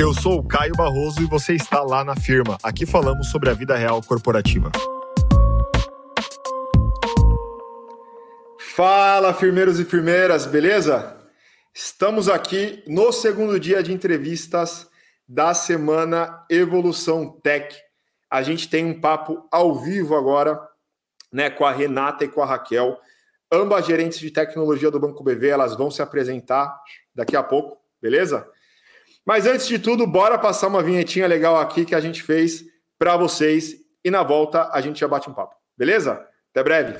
Eu sou o Caio Barroso e você está lá na firma. Aqui falamos sobre a vida real corporativa. Fala, firmeiros e firmeiras, beleza? Estamos aqui no segundo dia de entrevistas da semana Evolução Tech. A gente tem um papo ao vivo agora, né, com a Renata e com a Raquel, ambas gerentes de tecnologia do Banco BV, elas vão se apresentar daqui a pouco, beleza? Mas antes de tudo, bora passar uma vinhetinha legal aqui que a gente fez para vocês e na volta a gente já bate um papo, beleza? Até breve.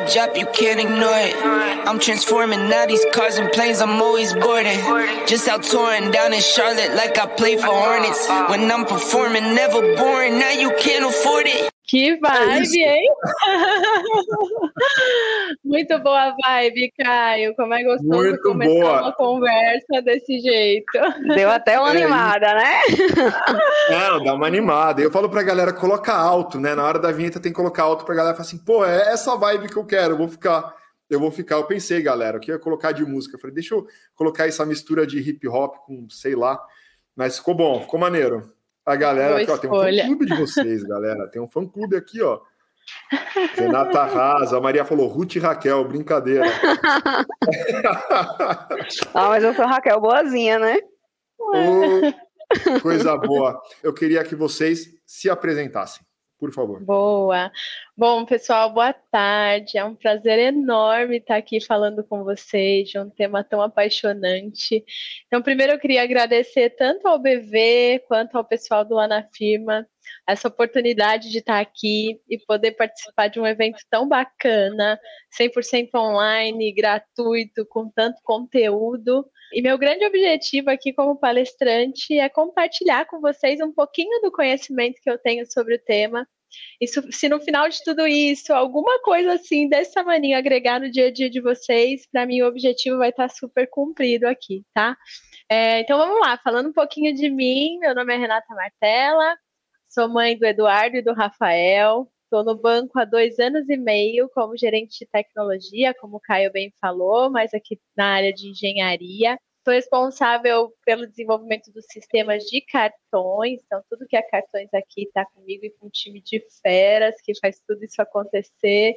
Record you can't ignore it. I'm transforming now these cars and planes, I'm always boarding. Just out touring down in Charlotte like I play for Hornets. When I'm performing, never boring, now you can't afford it. Que vibe, é hein? Muito boa vibe, Caio. Como é gostoso Muito começar boa. uma conversa desse jeito. Deu até uma é animada, né? Não, dá uma animada. Eu falo pra galera, coloca alto, né? Na hora da vinheta tem que colocar alto pra galera falar assim, pô, é essa vibe que eu quero, eu vou ficar. Eu vou ficar, eu pensei, galera, que ia colocar de música. Eu falei, deixa eu colocar essa mistura de hip hop com, sei lá. Mas ficou bom, ficou maneiro. A galera aqui, ó, tem um fã-clube de vocês, galera. Tem um fã-clube aqui, ó. Renata Rasa, a Maria falou Ruth e Raquel, brincadeira. ah, mas eu sou Raquel boazinha, né? Oh, coisa boa. Eu queria que vocês se apresentassem por favor. Boa. Bom, pessoal, boa tarde. É um prazer enorme estar aqui falando com vocês de um tema tão apaixonante. Então, primeiro eu queria agradecer tanto ao BV quanto ao pessoal do Lá na Firma essa oportunidade de estar aqui e poder participar de um evento tão bacana, 100% online, gratuito, com tanto conteúdo. E meu grande objetivo aqui como palestrante é compartilhar com vocês um pouquinho do conhecimento que eu tenho sobre o tema. E se no final de tudo isso, alguma coisa assim, dessa maneira, agregar no dia a dia de vocês, para mim o objetivo vai estar super cumprido aqui, tá? É, então vamos lá, falando um pouquinho de mim, meu nome é Renata Martella, sou mãe do Eduardo e do Rafael, Estou no banco há dois anos e meio como gerente de tecnologia, como o Caio bem falou, mas aqui na área de engenharia. Sou responsável pelo desenvolvimento dos sistemas de cartões, então tudo que é cartões aqui está comigo e com um time de feras que faz tudo isso acontecer.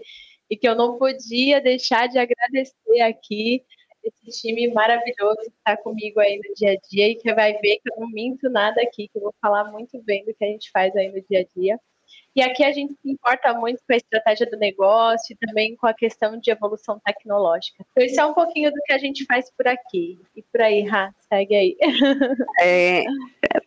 E que eu não podia deixar de agradecer aqui esse time maravilhoso que está comigo aí no dia a dia e que vai ver que eu não minto nada aqui, que eu vou falar muito bem do que a gente faz aí no dia a dia. E aqui a gente se importa muito com a estratégia do negócio e também com a questão de evolução tecnológica. Então, isso é um pouquinho do que a gente faz por aqui. E por aí, Ra, segue aí. É,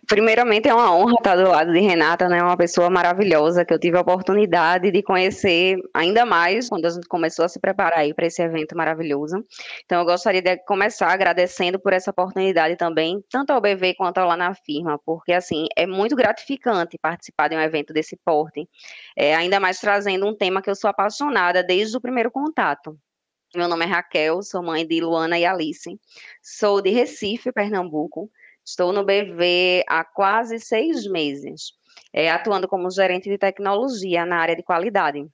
primeiramente, é uma honra estar do lado de Renata, né? Uma pessoa maravilhosa que eu tive a oportunidade de conhecer ainda mais quando a gente começou a se preparar aí para esse evento maravilhoso. Então, eu gostaria de começar agradecendo por essa oportunidade também, tanto ao BV quanto ao lá na firma, porque assim é muito gratificante participar de um evento desse porte, é, ainda mais trazendo um tema que eu sou apaixonada desde o primeiro contato. Meu nome é Raquel, sou mãe de Luana e Alice, sou de Recife, Pernambuco. Estou no BV há quase seis meses, é, atuando como gerente de tecnologia na área de qualidade,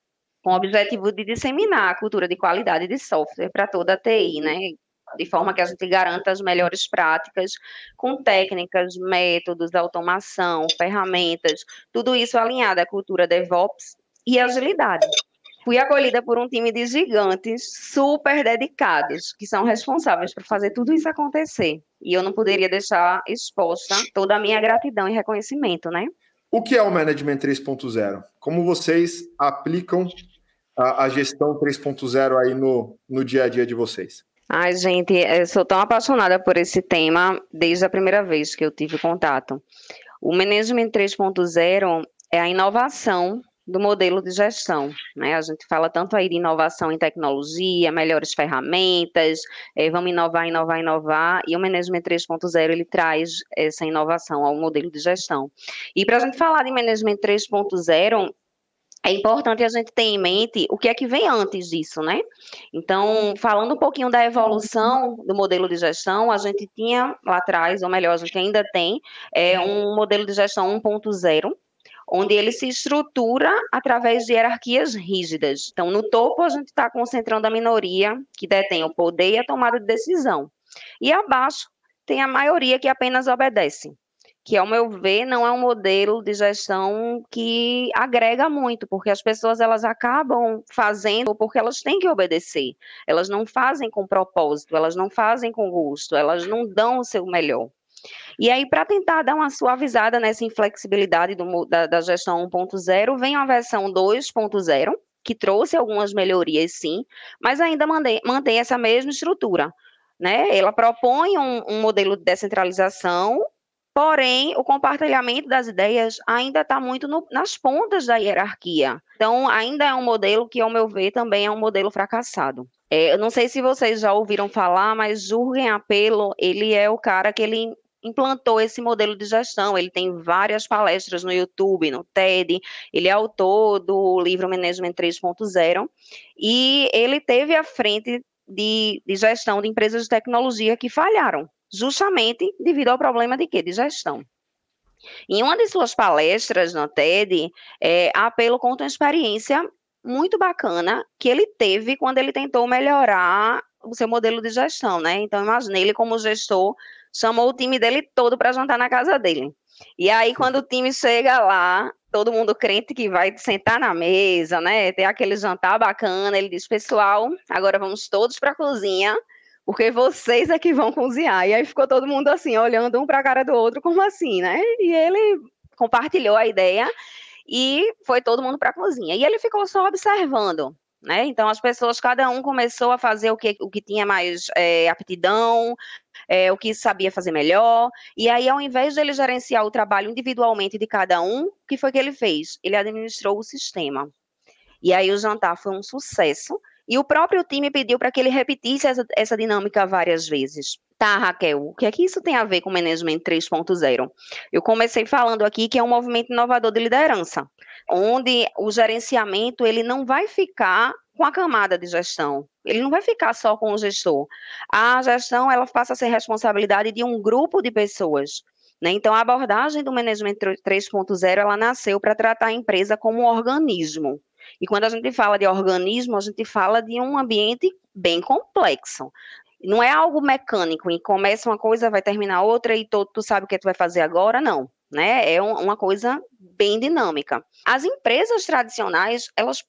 com o objetivo de disseminar a cultura de qualidade de software para toda a TI, né? De forma que a gente garanta as melhores práticas com técnicas, métodos, automação, ferramentas, tudo isso alinhado à cultura DevOps e agilidade. Fui acolhida por um time de gigantes super dedicados, que são responsáveis por fazer tudo isso acontecer. E eu não poderia deixar exposta toda a minha gratidão e reconhecimento, né? O que é o Management 3.0? Como vocês aplicam a, a gestão 3.0 aí no, no dia a dia de vocês? Ai, gente, eu sou tão apaixonada por esse tema desde a primeira vez que eu tive contato. O Management 3.0 é a inovação do modelo de gestão. Né? A gente fala tanto aí de inovação em tecnologia, melhores ferramentas, é, vamos inovar, inovar, inovar, e o Management 3.0 ele traz essa inovação ao modelo de gestão. E para a gente falar de Management 3.0, é importante a gente ter em mente o que é que vem antes disso, né? Então, falando um pouquinho da evolução do modelo de gestão, a gente tinha lá atrás, ou melhor, a gente ainda tem, é, um modelo de gestão 1.0, onde ele se estrutura através de hierarquias rígidas. Então, no topo, a gente está concentrando a minoria que detém o poder e a tomada de decisão. E abaixo, tem a maioria que apenas obedece que, ao meu ver, não é um modelo de gestão que agrega muito, porque as pessoas elas acabam fazendo porque elas têm que obedecer. Elas não fazem com propósito, elas não fazem com gosto, elas não dão o seu melhor. E aí, para tentar dar uma suavizada nessa inflexibilidade do, da, da gestão 1.0, vem a versão 2.0, que trouxe algumas melhorias, sim, mas ainda mantém, mantém essa mesma estrutura. Né? Ela propõe um, um modelo de descentralização Porém, o compartilhamento das ideias ainda está muito no, nas pontas da hierarquia. Então, ainda é um modelo que, ao meu ver, também é um modelo fracassado. É, eu não sei se vocês já ouviram falar, mas Jürgen Apelo, ele é o cara que ele implantou esse modelo de gestão. Ele tem várias palestras no YouTube, no TED, ele é autor do livro Management 3.0, e ele teve à frente de, de gestão de empresas de tecnologia que falharam justamente devido ao problema de quê? De gestão. Em uma de suas palestras no TED, é, Apelo conta uma experiência muito bacana que ele teve quando ele tentou melhorar o seu modelo de gestão, né? Então, imagine ele como gestor, chamou o time dele todo para jantar na casa dele. E aí, quando o time chega lá, todo mundo crente que vai sentar na mesa, né? Ter aquele jantar bacana, ele diz, pessoal, agora vamos todos para a cozinha porque vocês é que vão cozinhar. E aí ficou todo mundo assim, olhando um para a cara do outro, como assim, né? E ele compartilhou a ideia e foi todo mundo para a cozinha. E ele ficou só observando, né? Então as pessoas, cada um começou a fazer o que, o que tinha mais é, aptidão, é, o que sabia fazer melhor. E aí, ao invés de ele gerenciar o trabalho individualmente de cada um, o que foi que ele fez? Ele administrou o sistema. E aí o jantar foi um sucesso, e o próprio time pediu para que ele repetisse essa, essa dinâmica várias vezes. Tá, Raquel, o que é que isso tem a ver com o Management 3.0? Eu comecei falando aqui que é um movimento inovador de liderança, onde o gerenciamento ele não vai ficar com a camada de gestão. Ele não vai ficar só com o gestor. A gestão ela passa a ser responsabilidade de um grupo de pessoas. Né? Então, a abordagem do Management 3.0 ela nasceu para tratar a empresa como um organismo. E quando a gente fala de organismo, a gente fala de um ambiente bem complexo. Não é algo mecânico, e começa uma coisa, vai terminar outra, e tu, tu sabe o que tu vai fazer agora, não. Né? É um, uma coisa bem dinâmica. As empresas tradicionais, elas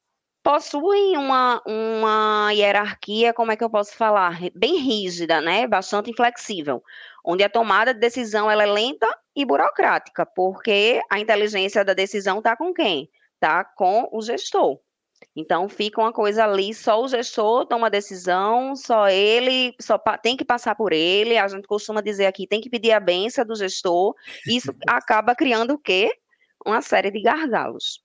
possuem uma, uma hierarquia, como é que eu posso falar? Bem rígida, né? Bastante inflexível, onde a tomada de decisão ela é lenta e burocrática, porque a inteligência da decisão está com quem? Tá? Com o gestor. Então fica uma coisa ali, só o gestor toma a decisão, só ele, só tem que passar por ele. A gente costuma dizer aqui, tem que pedir a benção do gestor. Isso acaba criando o quê? Uma série de gargalos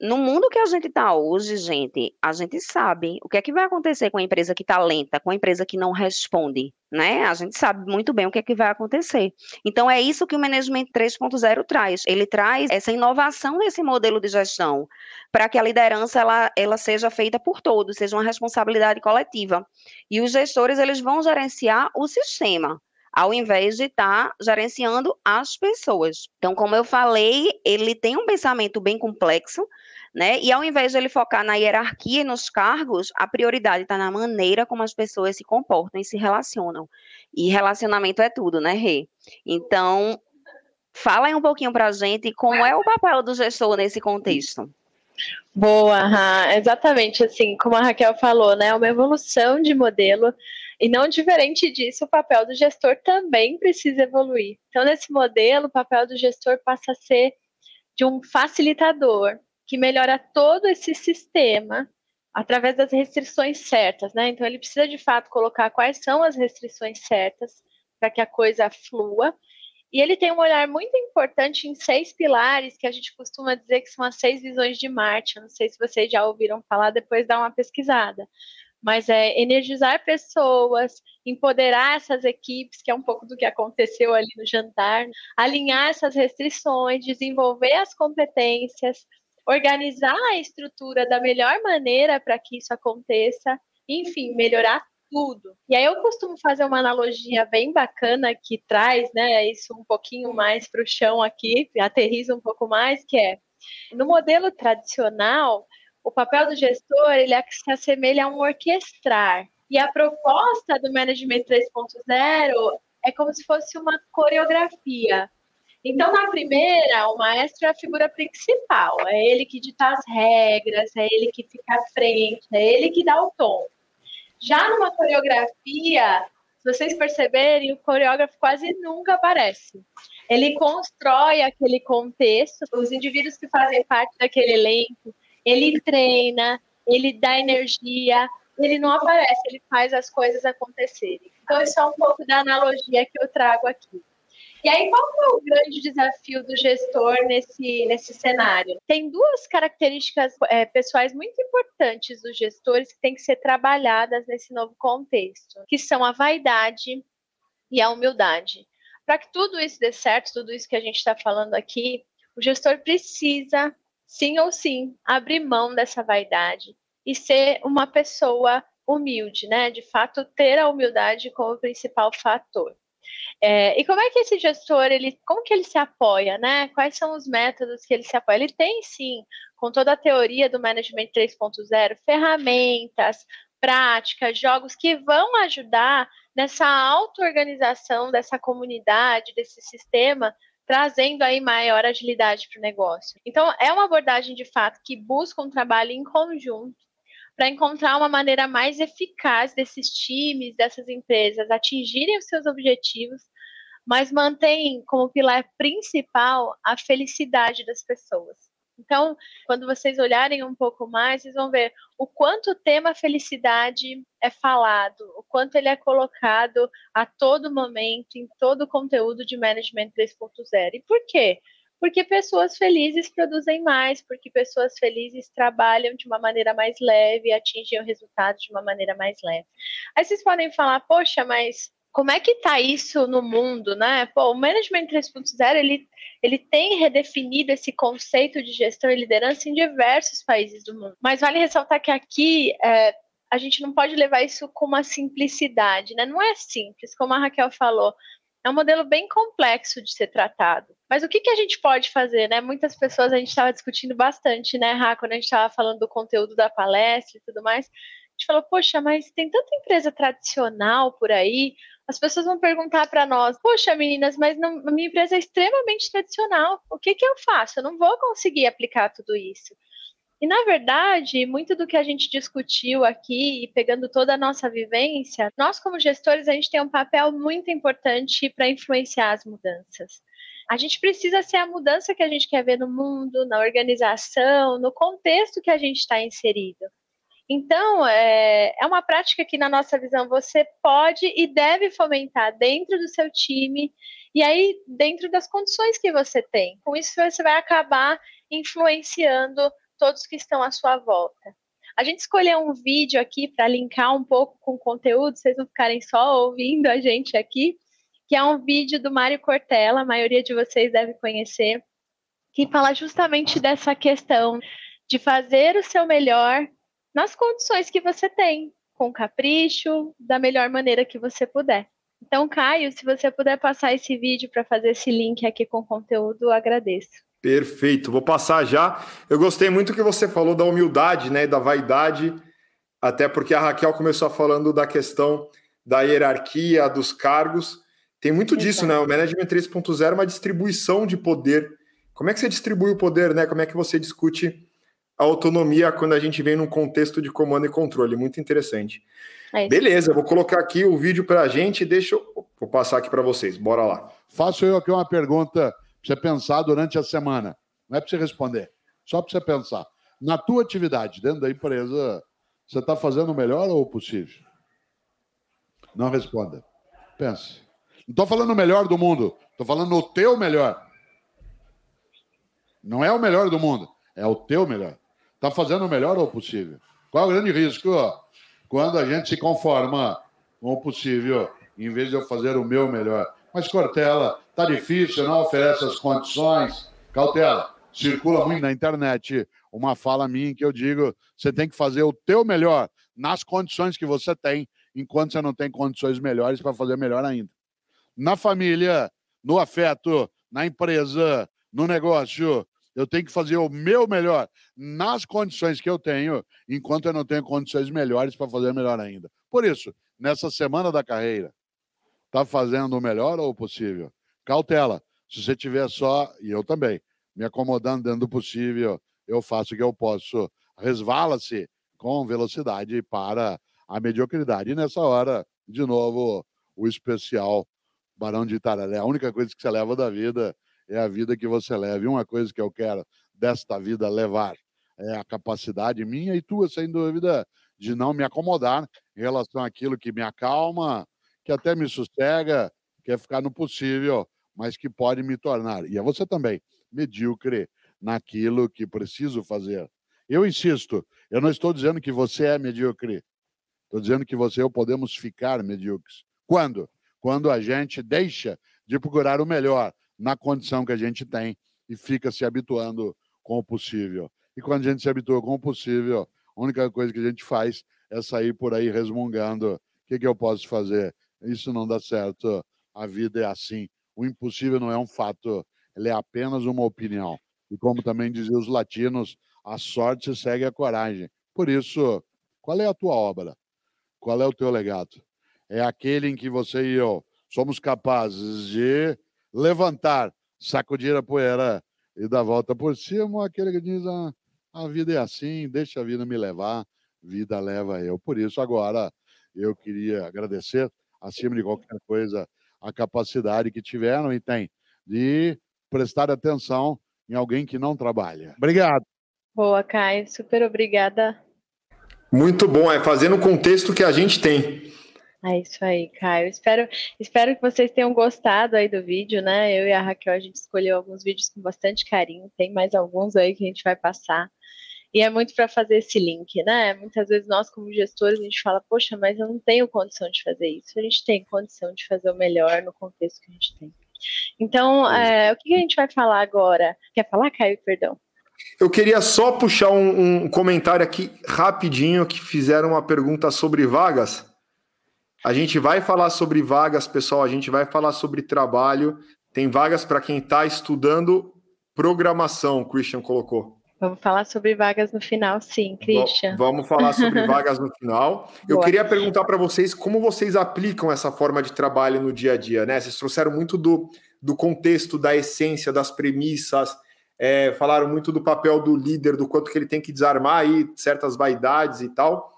no mundo que a gente está hoje, gente, a gente sabe o que é que vai acontecer com a empresa que está lenta, com a empresa que não responde, né? A gente sabe muito bem o que é que vai acontecer. Então, é isso que o Management 3.0 traz. Ele traz essa inovação nesse modelo de gestão, para que a liderança ela, ela seja feita por todos, seja uma responsabilidade coletiva. E os gestores, eles vão gerenciar o sistema, ao invés de estar tá gerenciando as pessoas. Então, como eu falei, ele tem um pensamento bem complexo, né? E ao invés de ele focar na hierarquia e nos cargos, a prioridade está na maneira como as pessoas se comportam e se relacionam. E relacionamento é tudo, né, Rê? Então, fala aí um pouquinho para a gente como é o papel do gestor nesse contexto. Boa, exatamente assim, como a Raquel falou, né? Uma evolução de modelo e não diferente disso, o papel do gestor também precisa evoluir. Então, nesse modelo, o papel do gestor passa a ser de um facilitador que melhora todo esse sistema através das restrições certas, né? Então, ele precisa de fato colocar quais são as restrições certas para que a coisa flua. E ele tem um olhar muito importante em seis pilares, que a gente costuma dizer que são as seis visões de Marte. Eu não sei se vocês já ouviram falar, depois dá uma pesquisada mas é energizar pessoas, empoderar essas equipes, que é um pouco do que aconteceu ali no jantar, alinhar essas restrições, desenvolver as competências, organizar a estrutura da melhor maneira para que isso aconteça, enfim, melhorar tudo. E aí eu costumo fazer uma analogia bem bacana que traz, né, isso um pouquinho mais para o chão aqui, aterriza um pouco mais, que é no modelo tradicional, o papel do gestor ele se assemelha a um orquestrar. E a proposta do Management 3.0 é como se fosse uma coreografia. Então, na primeira, o maestro é a figura principal, é ele que dita as regras, é ele que fica à frente, é ele que dá o tom. Já numa coreografia, se vocês perceberem, o coreógrafo quase nunca aparece. Ele constrói aquele contexto, os indivíduos que fazem parte daquele elenco, ele treina, ele dá energia, ele não aparece, ele faz as coisas acontecerem. Então, isso é um pouco da analogia que eu trago aqui. E aí, qual é o grande desafio do gestor nesse, nesse cenário? Tem duas características é, pessoais muito importantes dos gestores que têm que ser trabalhadas nesse novo contexto, que são a vaidade e a humildade. Para que tudo isso dê certo, tudo isso que a gente está falando aqui, o gestor precisa, sim ou sim, abrir mão dessa vaidade e ser uma pessoa humilde, né? De fato, ter a humildade como principal fator. É, e como é que esse gestor, ele, como que ele se apoia, né? Quais são os métodos que ele se apoia? Ele tem sim, com toda a teoria do Management 3.0, ferramentas, práticas, jogos que vão ajudar nessa auto-organização dessa comunidade, desse sistema, trazendo aí maior agilidade para o negócio. Então, é uma abordagem de fato que busca um trabalho em conjunto para encontrar uma maneira mais eficaz desses times, dessas empresas atingirem os seus objetivos, mas mantém como pilar principal a felicidade das pessoas. Então, quando vocês olharem um pouco mais, vocês vão ver o quanto o tema felicidade é falado, o quanto ele é colocado a todo momento, em todo o conteúdo de Management 3.0. E por quê? Porque pessoas felizes produzem mais, porque pessoas felizes trabalham de uma maneira mais leve, atingem o resultado de uma maneira mais leve. Aí vocês podem falar, poxa, mas como é que está isso no mundo, né? Pô, o Management 3.0, ele, ele tem redefinido esse conceito de gestão e liderança em diversos países do mundo. Mas vale ressaltar que aqui é, a gente não pode levar isso com uma simplicidade, né? Não é simples, como a Raquel falou. É um modelo bem complexo de ser tratado. Mas o que, que a gente pode fazer, né? Muitas pessoas a gente estava discutindo bastante, né, Rá, quando a gente estava falando do conteúdo da palestra e tudo mais. A gente falou, poxa, mas tem tanta empresa tradicional por aí. As pessoas vão perguntar para nós, poxa, meninas, mas não, a minha empresa é extremamente tradicional. O que, que eu faço? Eu não vou conseguir aplicar tudo isso. E, na verdade, muito do que a gente discutiu aqui, pegando toda a nossa vivência, nós, como gestores, a gente tem um papel muito importante para influenciar as mudanças. A gente precisa ser a mudança que a gente quer ver no mundo, na organização, no contexto que a gente está inserido. Então, é, é uma prática que, na nossa visão, você pode e deve fomentar dentro do seu time e aí dentro das condições que você tem. Com isso, você vai acabar influenciando todos que estão à sua volta. A gente escolheu um vídeo aqui para linkar um pouco com o conteúdo, vocês não ficarem só ouvindo a gente aqui, que é um vídeo do Mário Cortella, a maioria de vocês deve conhecer, que fala justamente dessa questão de fazer o seu melhor nas condições que você tem, com capricho, da melhor maneira que você puder. Então, Caio, se você puder passar esse vídeo para fazer esse link aqui com o conteúdo, agradeço. Perfeito, vou passar já. Eu gostei muito que você falou da humildade, né, da vaidade, até porque a Raquel começou falando da questão da hierarquia, dos cargos. Tem muito disso, né? O Management 3.0 é uma distribuição de poder. Como é que você distribui o poder, né? Como é que você discute a autonomia quando a gente vem num contexto de comando e controle? Muito interessante. É Beleza, vou colocar aqui o vídeo para a gente. Deixa eu vou passar aqui para vocês. Bora lá. Faço eu aqui uma pergunta você pensar durante a semana. Não é para você responder, só para você pensar. Na tua atividade, dentro da empresa, você está fazendo o melhor ou o possível? Não responda. Pense. Não estou falando o melhor do mundo, estou falando o teu melhor. Não é o melhor do mundo, é o teu melhor. Está fazendo o melhor ou possível? Qual é o grande risco? Quando a gente se conforma com o possível, em vez de eu fazer o meu melhor. Mas Cortella, tá difícil, não oferece as condições. Cautela, circula muito na internet uma fala minha que eu digo: você tem que fazer o teu melhor nas condições que você tem, enquanto você não tem condições melhores para fazer melhor ainda. Na família, no afeto, na empresa, no negócio, eu tenho que fazer o meu melhor nas condições que eu tenho, enquanto eu não tenho condições melhores para fazer melhor ainda. Por isso, nessa semana da carreira, está fazendo o melhor ou o possível? Cautela. Se você tiver só, e eu também, me acomodando dentro do possível, eu faço o que eu posso. Resvala-se com velocidade para a mediocridade. E nessa hora, de novo, o especial Barão de Itararé. A única coisa que você leva da vida é a vida que você leva. E uma coisa que eu quero desta vida levar é a capacidade minha e tua, sem dúvida, de não me acomodar em relação àquilo que me acalma, que até me sossega, que é ficar no possível, mas que pode me tornar, e é você também, medíocre naquilo que preciso fazer. Eu insisto, eu não estou dizendo que você é medíocre. Estou dizendo que você e eu podemos ficar medíocres. Quando? Quando a gente deixa de procurar o melhor, na condição que a gente tem e fica se habituando com o possível. E quando a gente se habitua com o possível, a única coisa que a gente faz é sair por aí resmungando: o que, que eu posso fazer? Isso não dá certo, a vida é assim. O impossível não é um fato, ele é apenas uma opinião. E como também diziam os latinos, a sorte segue a coragem. Por isso, qual é a tua obra? Qual é o teu legado? É aquele em que você e eu somos capazes de levantar, sacudir a poeira e dar volta por cima, aquele que diz: ah, a vida é assim, deixa a vida me levar, vida leva eu. Por isso, agora, eu queria agradecer, acima de qualquer coisa, a capacidade que tiveram e têm de prestar atenção em alguém que não trabalha. Obrigado. Boa, Caio. Super obrigada. Muito bom, é fazendo o contexto que a gente tem. É isso aí, Caio. Espero, espero que vocês tenham gostado aí do vídeo, né? Eu e a Raquel, a gente escolheu alguns vídeos com bastante carinho. Tem mais alguns aí que a gente vai passar. E é muito para fazer esse link, né? Muitas vezes nós, como gestores, a gente fala, poxa, mas eu não tenho condição de fazer isso. A gente tem condição de fazer o melhor no contexto que a gente tem. Então, é, o que a gente vai falar agora? Quer falar, Caio? Perdão. Eu queria só puxar um, um comentário aqui rapidinho que fizeram uma pergunta sobre vagas. A gente vai falar sobre vagas, pessoal, a gente vai falar sobre trabalho. Tem vagas para quem está estudando programação, o Christian colocou. Vamos falar sobre vagas no final, sim, Christian. Vamos falar sobre vagas no final. Eu queria perguntar para vocês como vocês aplicam essa forma de trabalho no dia a dia, né? Vocês trouxeram muito do, do contexto, da essência, das premissas, é, falaram muito do papel do líder, do quanto que ele tem que desarmar aí certas vaidades e tal.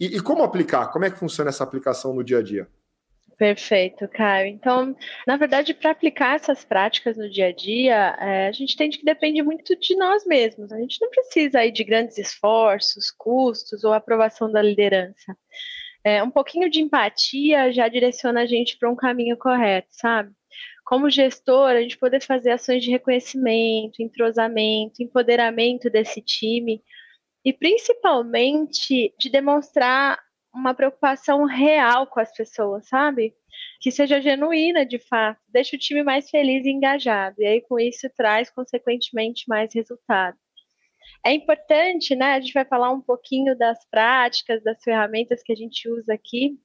E, e como aplicar? Como é que funciona essa aplicação no dia a dia? Perfeito, Caio. Então, na verdade, para aplicar essas práticas no dia a dia, é, a gente entende que depende muito de nós mesmos. A gente não precisa aí de grandes esforços, custos ou aprovação da liderança. É, um pouquinho de empatia já direciona a gente para um caminho correto, sabe? Como gestor, a gente poder fazer ações de reconhecimento, entrosamento, empoderamento desse time e principalmente de demonstrar uma preocupação real com as pessoas, sabe? Que seja genuína de fato, deixa o time mais feliz e engajado, e aí com isso traz consequentemente mais resultado. É importante, né? A gente vai falar um pouquinho das práticas, das ferramentas que a gente usa aqui,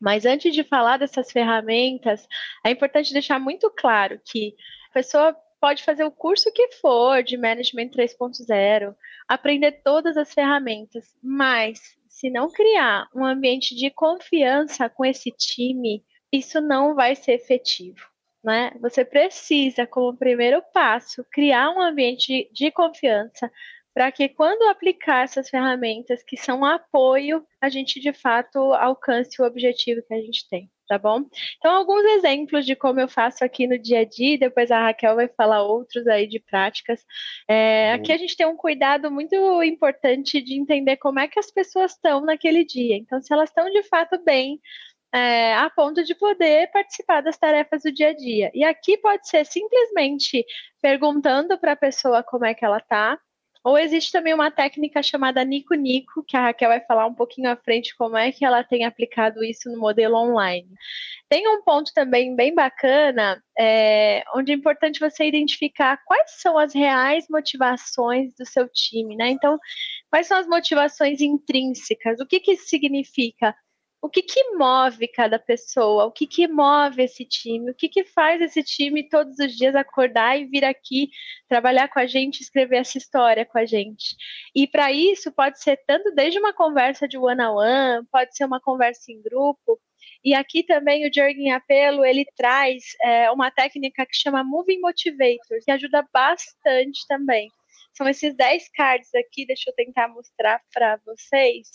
mas antes de falar dessas ferramentas, é importante deixar muito claro que a pessoa pode fazer o curso que for de Management 3.0, aprender todas as ferramentas, mas se não criar um ambiente de confiança com esse time, isso não vai ser efetivo. Né? Você precisa, como primeiro passo, criar um ambiente de confiança para que quando aplicar essas ferramentas que são apoio, a gente de fato alcance o objetivo que a gente tem tá bom? Então, alguns exemplos de como eu faço aqui no dia a dia, depois a Raquel vai falar outros aí de práticas. É, aqui a gente tem um cuidado muito importante de entender como é que as pessoas estão naquele dia. Então, se elas estão de fato bem, é, a ponto de poder participar das tarefas do dia a dia. E aqui pode ser simplesmente perguntando para a pessoa como é que ela está, Ou existe também uma técnica chamada Nico Nico, que a Raquel vai falar um pouquinho à frente como é que ela tem aplicado isso no modelo online. Tem um ponto também bem bacana, é, onde é importante você identificar quais são as reais motivações do seu time, né? Então, quais são as motivações intrínsecas? O que, que isso significa? O que, que move cada pessoa, o que, que move esse time, o que, que faz esse time todos os dias acordar e vir aqui trabalhar com a gente, escrever essa história com a gente. E para isso pode ser tanto desde uma conversa de one on one, pode ser uma conversa em grupo. E aqui também o Jürgen Apelo ele traz é, uma técnica que chama Moving Motivators, que ajuda bastante também. São esses 10 cards aqui, deixa eu tentar mostrar para vocês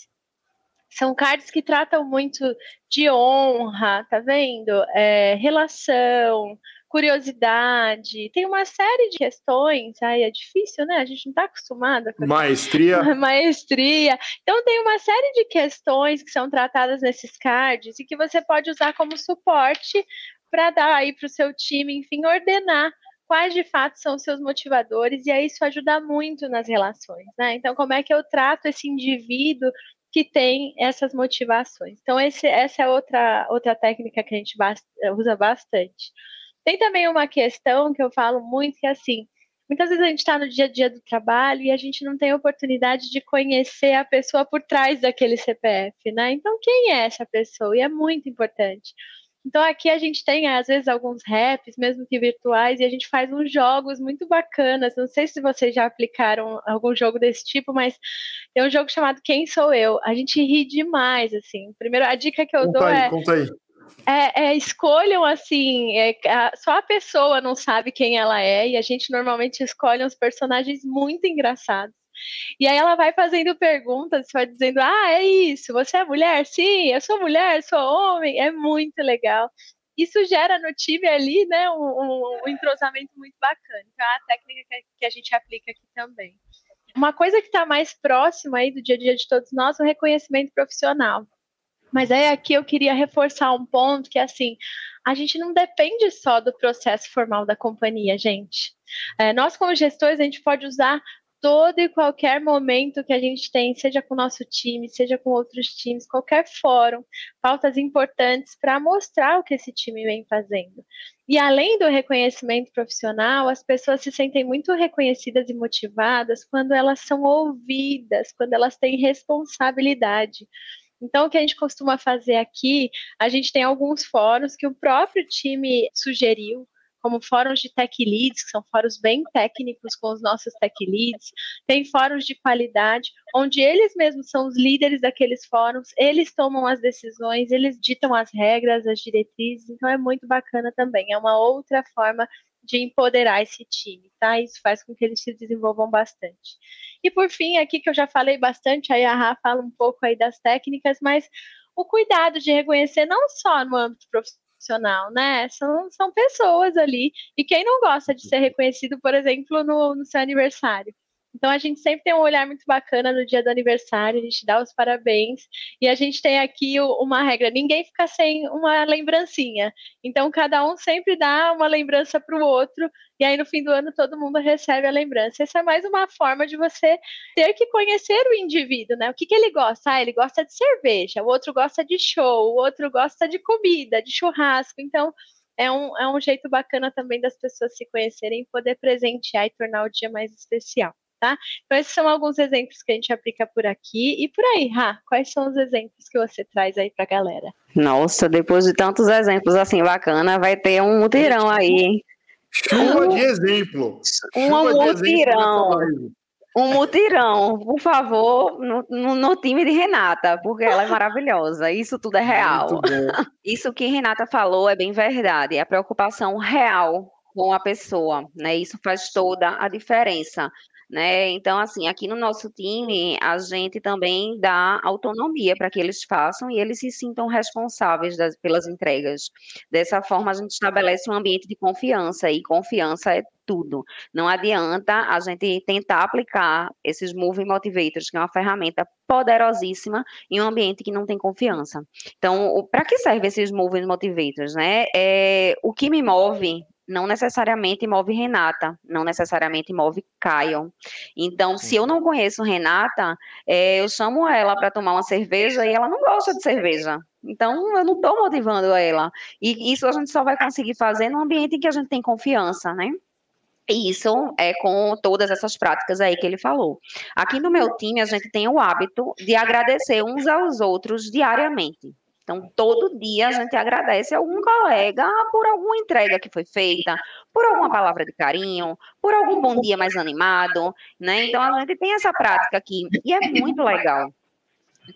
são cards que tratam muito de honra, tá vendo? É, relação, curiosidade, tem uma série de questões, aí é difícil, né? A gente não está acostumado com maestria. maestria. Então tem uma série de questões que são tratadas nesses cards e que você pode usar como suporte para dar aí para o seu time, enfim, ordenar quais de fato são os seus motivadores, e aí isso ajuda muito nas relações, né? Então, como é que eu trato esse indivíduo que tem essas motivações. Então, esse, essa é outra, outra técnica que a gente usa bastante. Tem também uma questão que eu falo muito, que é assim, muitas vezes a gente está no dia a dia do trabalho e a gente não tem oportunidade de conhecer a pessoa por trás daquele CPF, né? Então, quem é essa pessoa? E é muito importante. Então aqui a gente tem às vezes alguns raps, mesmo que virtuais, e a gente faz uns jogos muito bacanas. Não sei se vocês já aplicaram algum jogo desse tipo, mas tem um jogo chamado Quem Sou Eu. A gente ri demais, assim. Primeiro, a dica que eu conta dou aí, é. Conta aí. É, é, escolham assim, é, a, só a pessoa não sabe quem ela é, e a gente normalmente escolhe uns personagens muito engraçados. E aí ela vai fazendo perguntas, vai dizendo: Ah, é isso, você é mulher? Sim, eu sou mulher, sou homem. É muito legal. Isso gera no time ali, né, um, um, entrosamento muito bacana. Então, é a técnica que a gente aplica aqui também. Uma coisa que está mais próxima aí do dia a dia de todos nós é o reconhecimento profissional. Mas aí aqui eu queria reforçar um ponto que é assim, a gente não depende só do processo formal da companhia, gente. É, nós, como gestores, a gente pode usar todo e qualquer momento que a gente tem, seja com o nosso time, seja com outros times, qualquer fórum, pautas importantes para mostrar o que esse time vem fazendo. E além do reconhecimento profissional, as pessoas se sentem muito reconhecidas e motivadas quando elas são ouvidas, quando elas têm responsabilidade. Então, o que a gente costuma fazer aqui, a gente tem alguns fóruns que o próprio time sugeriu, como fóruns de tech leads, que são fóruns bem técnicos com os nossos tech leads, tem fóruns de qualidade, onde eles mesmos são os líderes daqueles fóruns, eles tomam as decisões, eles ditam as regras, as diretrizes, então é muito bacana também, é uma outra forma de empoderar esse time, tá? Isso faz com que eles se desenvolvam bastante. E por fim, aqui que eu já falei bastante, aí a Rafa fala um pouco aí das técnicas, mas o cuidado de reconhecer não só no âmbito profissional, profissional, né? São, são pessoas ali. E quem não gosta de ser reconhecido, por exemplo, no, no seu aniversário? Então a gente sempre tem um olhar muito bacana no dia do aniversário, a gente dá os parabéns e a gente tem aqui uma regra: ninguém fica sem uma lembrancinha. Então cada um sempre dá uma lembrança para o outro e aí no fim do ano todo mundo recebe a lembrança. Essa é mais uma forma de você ter que conhecer o indivíduo, né? O que, que ele gosta? Ah, ele gosta de cerveja, o outro gosta de show, o outro gosta de comida, de churrasco. Então é um, é um jeito bacana também das pessoas se conhecerem poder presentear e tornar o dia mais especial tá? Então, esses são alguns exemplos que a gente aplica por aqui. E por aí, Ra, quais são os exemplos que você traz aí para a galera? Nossa, depois de tantos exemplos assim bacana, vai ter um mutirão aí. Chuva um, de exemplo. Um mutirão. Um mutirão, por favor, no, no, no, time de Renata, porque ela é maravilhosa. Isso tudo é real. Isso que Renata falou é bem verdade. É a preocupação real com a pessoa, né? Isso faz toda a diferença né? Então, assim, aqui no nosso time, a gente também dá autonomia para que eles façam e eles se sintam responsáveis das, pelas entregas. Dessa forma, a gente estabelece um ambiente de confiança, e confiança é tudo. Não adianta a gente tentar aplicar esses Moving Motivators, que é uma ferramenta poderosíssima, em um ambiente que não tem confiança. Então, para que servem esses Moving Motivators, né? É, o que me move não necessariamente move Renata, não necessariamente move Caio. Então, se eu não conheço Renata, é, eu chamo ela para tomar uma cerveja e ela não gosta de cerveja. Então, eu não estou motivando ela. E isso a gente só vai conseguir fazer no ambiente em que a gente tem confiança, né? E isso é com todas essas práticas aí que ele falou. Aqui no meu time, a gente tem o hábito de agradecer uns aos outros diariamente. Então, todo dia a gente agradece algum colega por alguma entrega que foi feita, por alguma palavra de carinho, por algum bom dia mais animado, né? Então, a gente tem essa prática aqui e é muito legal.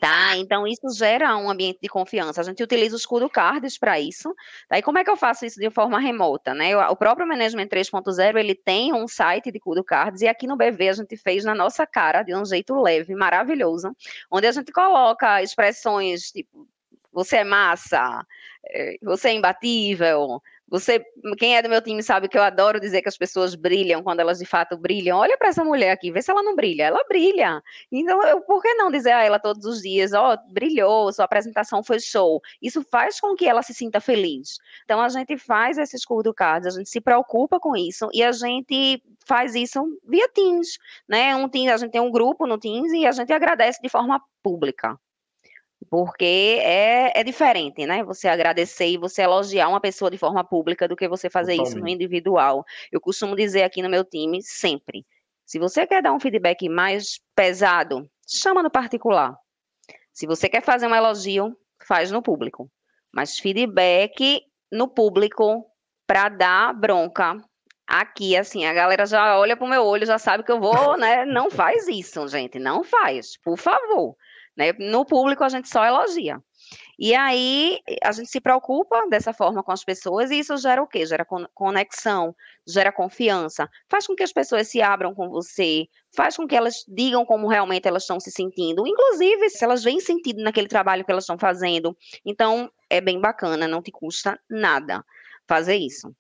Tá? Então, isso gera um ambiente de confiança. A gente utiliza os Kudo Cards para isso. Tá? E como é que eu faço isso de forma remota? Né? O próprio Management 3.0, ele tem um site de Kudo Cards, e aqui no BV a gente fez na nossa cara, de um jeito leve, maravilhoso, onde a gente coloca expressões tipo você é massa, eh, você é imbatível, você, quem é do meu time sabe que eu adoro dizer que as pessoas brilham quando elas de fato brilham. Olha para essa mulher aqui, vê se ela não brilha. Ela brilha. Então, eu, por que não dizer a ela todos os dias, ó, oh, brilhou, sua apresentação foi show. Isso faz com que ela se sinta feliz. Então, a gente faz esses cards, a gente se preocupa com isso e a gente faz isso via Teams, né? Um Teams, a gente tem um grupo no Teams e a gente agradece de forma pública porque é, é diferente, né? Você agradecer e você elogiar uma pessoa de forma pública do que você fazer Totalmente. isso no individual. Eu costumo dizer aqui no meu time, sempre. Se você quer dar um feedback mais pesado, chama no particular. Se você quer fazer um elogio, faz no público. Mas feedback no público para dar bronca. Aqui, assim, a galera já olha pro meu olho, já sabe que eu vou, né? Não faz isso, gente. Não faz, por favor. Né? No público, a gente só elogia. E aí, a gente se preocupa dessa forma com as pessoas, e isso gera o quê? Gera conexão, gera confiança, faz com que as pessoas se abram com você, faz com que elas digam como realmente elas estão se sentindo, inclusive se elas veem sentido naquele trabalho que elas estão fazendo. Então, é bem bacana, não te custa nada fazer isso.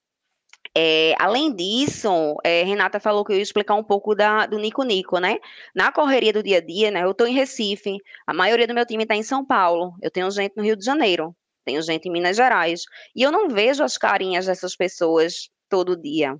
É, além disso, é, Renata falou que eu ia explicar um pouco da, do Nico Nico, né? Na correria do dia a dia, né? Eu estou em Recife, a maioria do meu time está em São Paulo, eu tenho gente no Rio de Janeiro, tenho gente em Minas Gerais, e eu não vejo as carinhas dessas pessoas todo dia,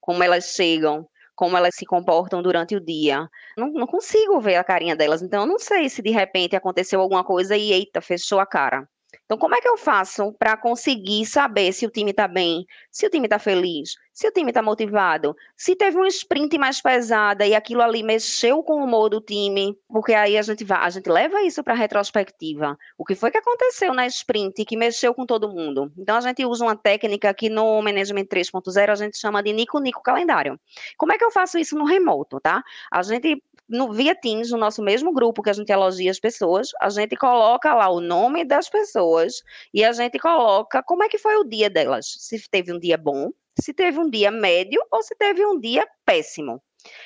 como elas chegam, como elas se comportam durante o dia. Não, não consigo ver a carinha delas, então eu não sei se de repente aconteceu alguma coisa e eita, fechou a cara. Então, como é que eu faço para conseguir saber se o time está bem, se o time está feliz, se o time está motivado, se teve um sprint mais pesada e aquilo ali mexeu com o humor do time, porque aí a gente vai, a gente leva isso para a retrospectiva. O que foi que aconteceu na sprint que mexeu com todo mundo? Então, a gente usa uma técnica que no Management 3.0 a gente chama de Nico-Nico calendário. Como é que eu faço isso no remoto, tá? A gente no, via Teams, no nosso mesmo grupo que a gente elogia as pessoas, a gente coloca lá o nome das pessoas e a gente coloca como é que foi o dia delas. Se teve um dia bom, se teve um dia médio ou se teve um dia péssimo.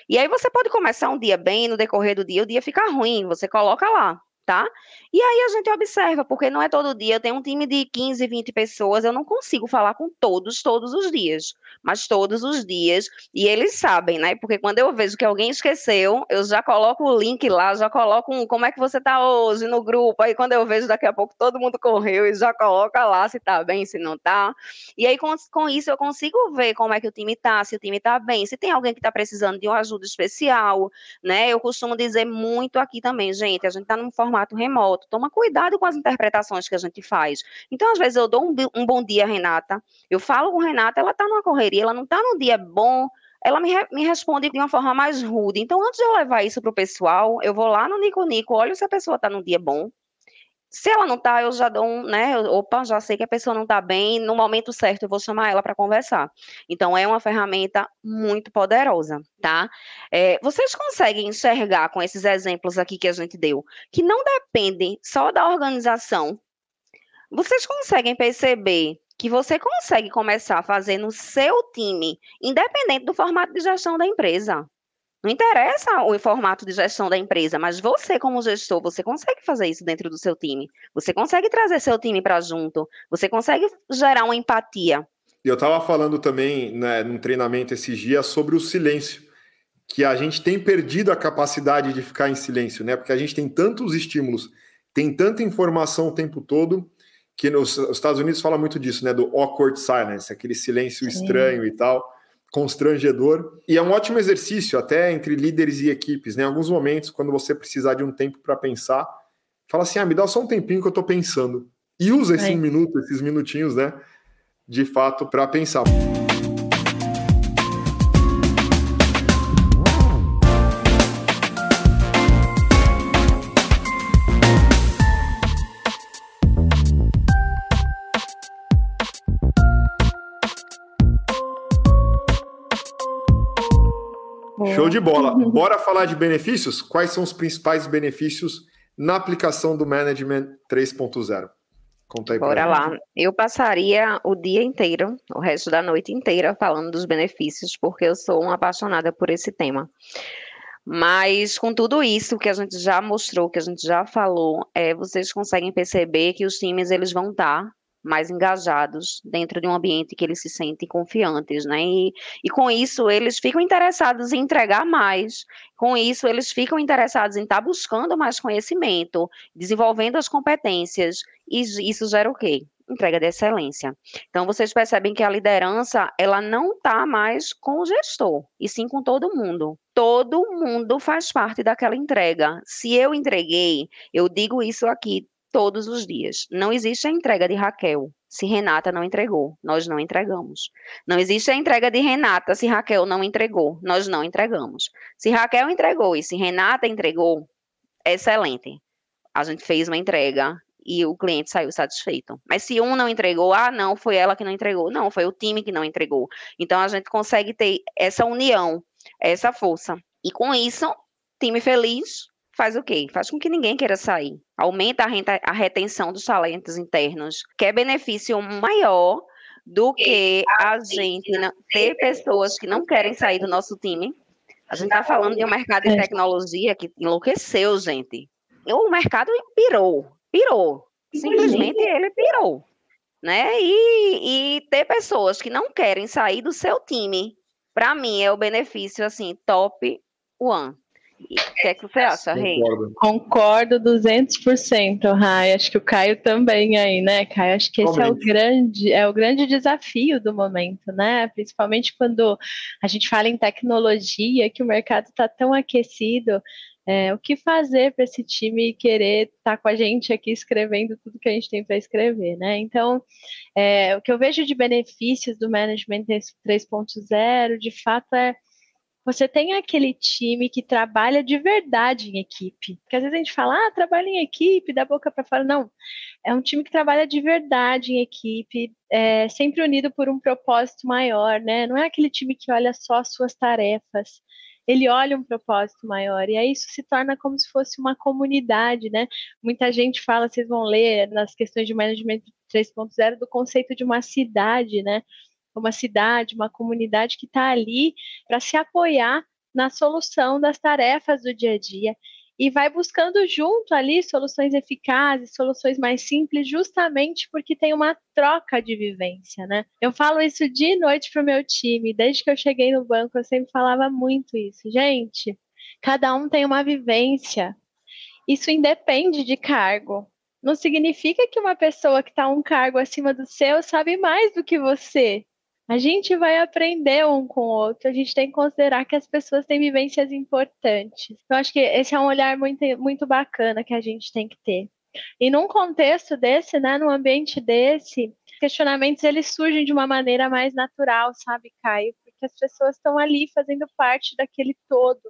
E aí você pode começar um dia bem, no decorrer do dia o dia fica ruim, você coloca lá tá? E aí a gente observa, porque não é todo dia, eu tenho um time de 15, 20 pessoas, eu não consigo falar com todos, todos os dias, mas todos os dias, e eles sabem, né? Porque quando eu vejo que alguém esqueceu, eu já coloco o link lá, já coloco um, como é que você tá hoje no grupo, aí quando eu vejo daqui a pouco todo mundo correu e já coloca lá se tá bem, se não tá, e aí com, com isso eu consigo ver como é que o time tá, se o time tá bem, se tem alguém que tá precisando de uma ajuda especial, né? Eu costumo dizer muito aqui também, gente, a gente tá num formato formato remoto. Toma cuidado com as interpretações que a gente faz. Então, às vezes, eu dou um, um bom dia, Renata. Eu falo com Renata, ela está numa correria, ela não está num dia bom, ela me, me responde de uma forma mais rude. Então, antes de eu levar isso para o pessoal, eu vou lá no Nico Nico, olho se a pessoa está num dia bom, se ela não tá, eu já dou um, né? Opa, já sei que a pessoa não tá bem, no momento certo eu vou chamar ela para conversar. Então, é uma ferramenta muito poderosa, tá? É, vocês conseguem enxergar com esses exemplos aqui que a gente deu, que não dependem só da organização. Vocês conseguem perceber que você consegue começar a fazer no seu time, independente do formato de gestão da empresa. Não interessa o formato de gestão da empresa, mas você, como gestor, você consegue fazer isso dentro do seu time. Você consegue trazer seu time para junto. Você consegue gerar uma empatia. Eu estava falando também, né, num treinamento esses dias, sobre o silêncio. Que a gente tem perdido a capacidade de ficar em silêncio, né? Porque a gente tem tantos estímulos, tem tanta informação o tempo todo, que nos Estados Unidos fala muito disso, né? Do awkward silence, aquele silêncio Sim. estranho e tal, constrangedor. E é um ótimo exercício, até entre líderes e equipes, né? Em alguns momentos, quando você precisar de um tempo para pensar, fala assim: ah, me dá só um tempinho que eu estou pensando. E usa esse é. minuto, esses minutinhos, né? De fato, para pensar. Show de bola. Uhum. Bora falar de benefícios? Quais são os principais benefícios na aplicação do Management 3.0? Conta aí Bora lá. Eu passaria o dia inteiro, o resto da noite inteira, falando dos benefícios, porque eu sou uma apaixonada por esse tema. Mas com tudo isso que a gente já mostrou, que a gente já falou, é, vocês conseguem perceber que os times eles vão estar mais engajados dentro de um ambiente que eles se sentem confiantes, né? E, e com isso eles ficam interessados em entregar mais, com isso eles ficam interessados em estar tá buscando mais conhecimento, desenvolvendo as competências, e isso gera o quê? Entrega de excelência. Então vocês percebem que a liderança ela não está mais com o gestor, e sim com todo mundo. Todo mundo faz parte daquela entrega. Se eu entreguei, eu digo isso aqui todos os dias. Não existe a entrega de Raquel se Renata não entregou, nós não entregamos. Não existe a entrega de Renata se Raquel não entregou, nós não entregamos. Se Raquel entregou e se Renata entregou, excelente. A gente fez uma entrega e o cliente saiu satisfeito. Mas se um não entregou, ah, não, foi ela que não entregou. Não, foi o time que não entregou. Então a gente consegue ter essa união, essa força. E com isso, time feliz, faz o quê? Faz com que ninguém queira sair. Aumenta a, renta, a retenção dos talentos internos, que é benefício maior do que a gente ter pessoas que não querem sair do nosso time. A gente está falando de um mercado de tecnologia que enlouqueceu, gente. O mercado pirou, pirou. Simplesmente ele pirou. Né? E, e ter pessoas que não querem sair do seu time, para mim é o benefício assim top one. O que é que você acha, Rei? Concordo 200%, Rai. Acho que o Caio também aí, né, Caio? Acho que esse é o grande, é o grande desafio do momento, né? Principalmente quando a gente fala em tecnologia, que o mercado está tão aquecido. É, o que fazer para esse time querer estar tá com a gente aqui escrevendo tudo que a gente tem para escrever, né? Então, é, o que eu vejo de benefícios do Management 3.0, de fato, é você tem aquele time que trabalha de verdade em equipe. Porque às vezes a gente fala, ah, trabalha em equipe, da boca para fora. Não, é um time que trabalha de verdade em equipe, é, sempre unido por um propósito maior, né? Não é aquele time que olha só as suas tarefas. Ele olha um propósito maior, e aí isso se torna como se fosse uma comunidade, né? Muita gente fala, vocês vão ler nas questões de management 3.0 do conceito de uma cidade, né? Uma cidade, uma comunidade que está ali para se apoiar na solução das tarefas do dia a dia e vai buscando junto ali soluções eficazes, soluções mais simples, justamente porque tem uma troca de vivência, né? Eu falo isso de noite para o meu time, desde que eu cheguei no banco, eu sempre falava muito isso. Gente, cada um tem uma vivência. Isso independe de cargo. Não significa que uma pessoa que está um cargo acima do seu sabe mais do que você a gente vai aprender um com o outro, a gente tem que considerar que as pessoas têm vivências importantes. Eu acho que esse é um olhar muito, muito bacana que a gente tem que ter. E num contexto desse, né, num ambiente desse, questionamentos eles surgem de uma maneira mais natural, sabe, Caio? Porque as pessoas estão ali fazendo parte daquele todo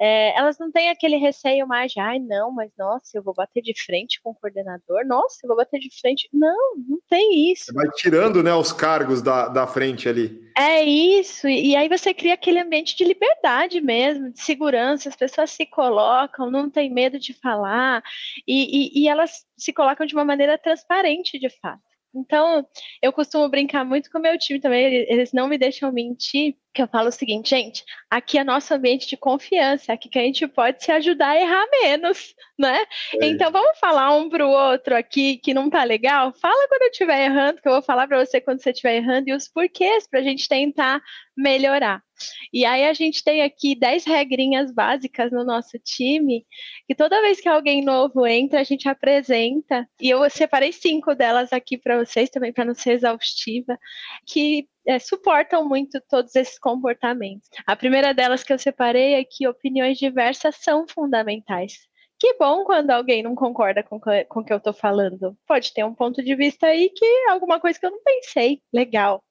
é, elas não têm aquele receio mais de, ai, não, mas nossa, eu vou bater de frente com o coordenador, nossa, eu vou bater de frente. Não, não tem isso. Você vai tirando né, os cargos da, da frente ali. É isso, e aí você cria aquele ambiente de liberdade mesmo, de segurança, as pessoas se colocam, não tem medo de falar, e, e, e elas se colocam de uma maneira transparente, de fato. Então, eu costumo brincar muito com o meu time também, eles não me deixam mentir, que eu falo o seguinte, gente, aqui é nosso ambiente de confiança, aqui que a gente pode se ajudar a errar menos, né? É. Então, vamos falar um para o outro aqui que não tá legal? Fala quando eu estiver errando, que eu vou falar para você quando você estiver errando, e os porquês para a gente tentar melhorar. E aí a gente tem aqui 10 regrinhas básicas no nosso time, que toda vez que alguém novo entra, a gente apresenta. E eu separei cinco delas aqui para vocês também, para não ser exaustiva, que é, suportam muito todos esses comportamentos. A primeira delas que eu separei é que opiniões diversas são fundamentais. Que bom quando alguém não concorda com, com o que eu estou falando. Pode ter um ponto de vista aí que é alguma coisa que eu não pensei. Legal.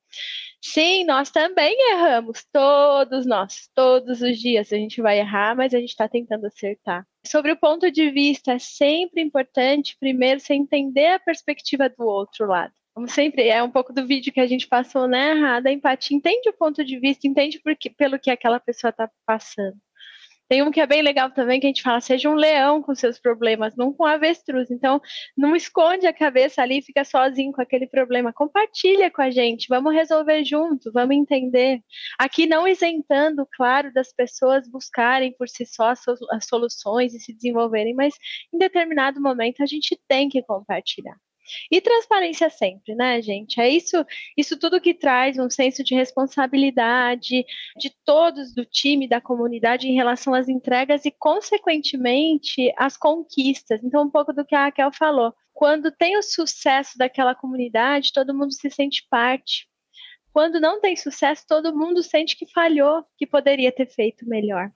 Sim, nós também erramos, todos nós, todos os dias a gente vai errar, mas a gente está tentando acertar. Sobre o ponto de vista, é sempre importante, primeiro, você entender a perspectiva do outro lado. Como sempre, é um pouco do vídeo que a gente passou, né? A empatia, entende o ponto de vista, entende que, pelo que aquela pessoa está passando. Tem um que é bem legal também, que a gente fala, seja um leão com seus problemas, não com avestruz. Então, não esconde a cabeça ali fica sozinho com aquele problema. Compartilha com a gente, vamos resolver junto, vamos entender. Aqui não isentando, claro, das pessoas buscarem por si só as soluções e se desenvolverem, mas em determinado momento a gente tem que compartilhar. E transparência sempre, né, gente? É isso, isso tudo que traz um senso de responsabilidade de todos do time, da comunidade em relação às entregas e, consequentemente, às conquistas. Então, um pouco do que a Raquel falou. Quando tem o sucesso daquela comunidade, todo mundo se sente parte. Quando não tem sucesso, todo mundo sente que falhou, que poderia ter feito melhor.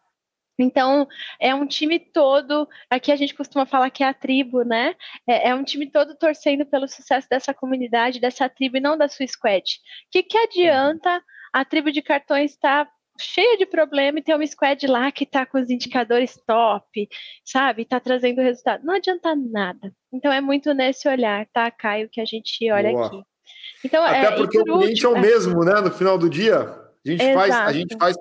Então, é um time todo, aqui a gente costuma falar que é a tribo, né? É, é, um time todo torcendo pelo sucesso dessa comunidade, dessa tribo, e não da sua squad. O que, que adianta a tribo de cartões estar tá cheia de problema e ter uma squad lá que está com os indicadores top, sabe? Está trazendo resultado. Não adianta nada. Então, é muito nesse olhar, tá, Caio, que a gente olha Boa. aqui. Então, Até é, porque o cliente último, é o mesmo, né? No final do dia. A gente Exato. faz, a gente faz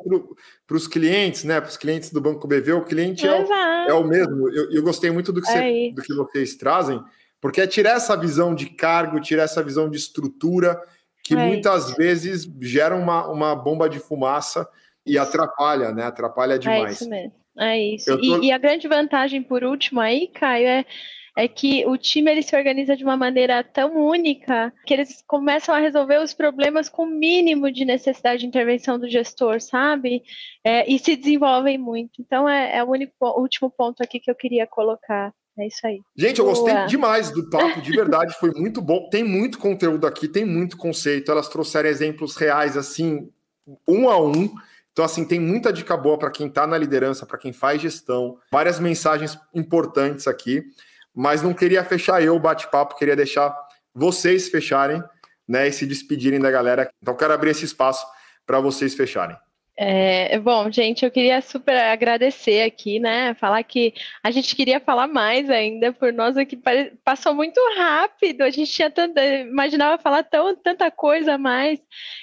para os clientes, né? Para os clientes do Banco BV, o cliente é o, é o, mesmo. Eu, eu, gostei muito do que, você, do que vocês trazem, porque é tirar essa visão de cargo, tirar essa visão de estrutura, que é muitas isso. vezes gera uma, uma bomba de fumaça e atrapalha, né? Atrapalha demais. É isso mesmo. É isso. Tô... E, e, a grande vantagem, por último, aí, Caio, é é que o time ele se organiza de uma maneira tão única que eles começam a resolver os problemas com o mínimo de necessidade de intervenção do gestor, sabe? É, e se desenvolvem muito. Então é, é o único, o último ponto aqui que eu queria colocar. É isso aí. Gente, eu gostei Boa. demais do papo, de verdade, foi muito bom. Tem muito conteúdo aqui, tem muito conceito. Elas trouxeram exemplos reais, assim, um a um. Então, assim, tem muita dica boa para quem está na liderança, para quem faz gestão, várias mensagens importantes aqui mas não queria fechar eu o bate-papo, queria deixar vocês fecharem, né, e se despedirem da galera. Então quero abrir esse espaço para vocês fecharem. É, bom, gente, eu queria super agradecer aqui, né? Falar que a gente queria falar mais ainda, por nós aqui passou muito rápido, a gente tinha tanta, imaginava falar tão, tanta coisa a mais.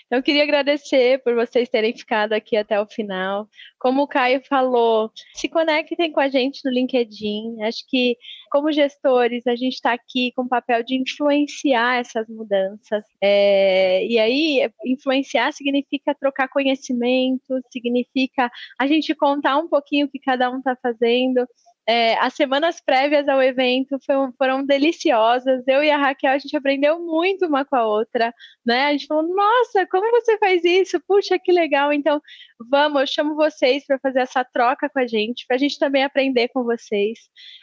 Então, eu queria agradecer por vocês terem ficado aqui até o final. Como o Caio falou, se conectem com a gente no LinkedIn. Acho que, como gestores, a gente está aqui com o papel de influenciar essas mudanças. É, e aí, influenciar significa trocar conhecimento, significa a gente contar um pouquinho o que cada um está fazendo. É, as semanas prévias ao evento foram, foram, deliciosas. Eu e a Raquel, a gente aprendeu muito uma com a outra, né? A gente falou, nossa, como você faz isso? Puxa, que legal. Então, vamos, eu chamo vocês para fazer essa troca com a gente, para a gente também aprender com vocês.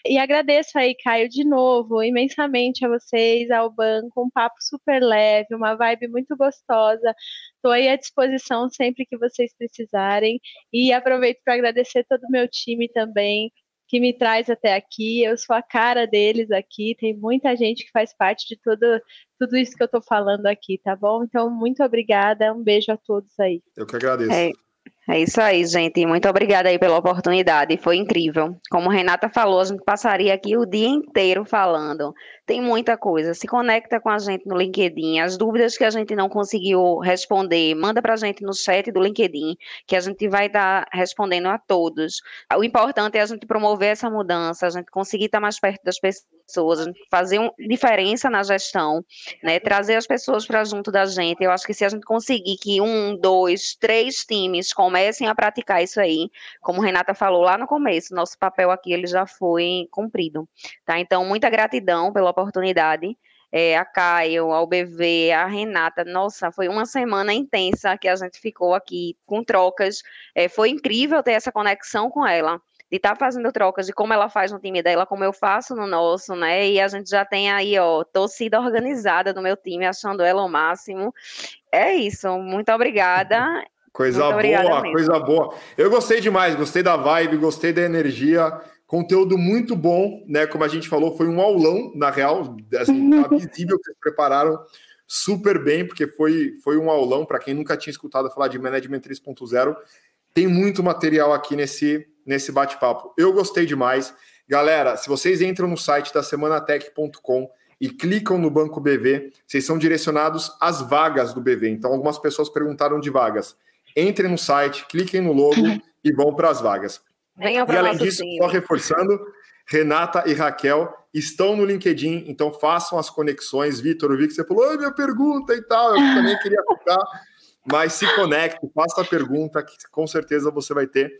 E agradeço aí, Caio, de novo, imensamente a vocês, ao banco, um papo super leve, uma vibe muito gostosa. Estou aí à disposição sempre que vocês precisarem. E aproveito para agradecer todo o meu time também que me traz até aqui. Eu sou a cara deles aqui. Tem muita gente que faz parte de tudo, tudo isso que eu estou falando aqui, tá bom? Então, muito obrigada. Um beijo a todos aí. Eu que agradeço. É. É isso aí, gente. Muito obrigada aí pela oportunidade. Foi incrível. Como Renata falou, a gente passaria aqui o dia inteiro falando. Tem muita coisa. Se conecta com a gente no LinkedIn. As dúvidas que a gente não conseguiu responder, manda para a gente no chat do LinkedIn, que a gente vai estar respondendo a todos. O importante é a gente promover essa mudança, a gente conseguir estar mais perto das pessoas pessoas, fazer uma diferença na gestão, né? Trazer as pessoas para junto da gente. Eu acho que se a gente conseguir que um, dois, três times comecem a praticar isso aí, como Renata falou lá no começo, nosso papel aqui ele já foi cumprido, tá? Então, muita gratidão pela oportunidade. é, a Caio, a UBV, a Renata. Nossa, foi uma semana intensa que a gente ficou aqui com trocas. É, foi incrível ter essa conexão com ela de estar tá fazendo trocas de como ela faz no time dela, como eu faço no nosso, né? E a gente já tem aí, ó, torcida organizada do meu time, achando ela o máximo. É isso, muito obrigada. Coisa muito boa, coisa boa. Eu gostei demais, gostei da vibe, gostei da energia. Conteúdo muito bom, né? Como a gente falou, foi um aulão, na real. Assim, tá visível que vocês prepararam super bem, porque foi, foi um aulão. Para quem nunca tinha escutado falar de Management 3.0, tem muito material aqui nesse, nesse bate-papo. Eu gostei demais. Galera, se vocês entram no site da semanatech.com e clicam no Banco BV, vocês são direcionados às vagas do BV. Então, algumas pessoas perguntaram de vagas. Entrem no site, cliquem no logo e vão para as vagas. Venham e além disso, só reforçando, Renata e Raquel estão no LinkedIn, então façam as conexões. Vitor, eu vi que você falou, minha pergunta e tal, eu também queria ficar, mas se conecte, faça a pergunta, que com certeza você vai ter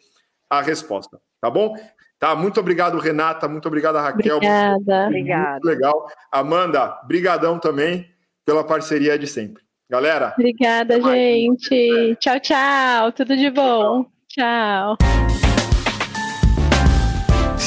a resposta, tá bom? Tá, muito obrigado, Renata, muito obrigado, Raquel. Obrigada. Obrigada. legal. Amanda, brigadão também pela parceria de sempre. Galera. Obrigada, gente. Tchau, tchau. Tudo de bom. tchau.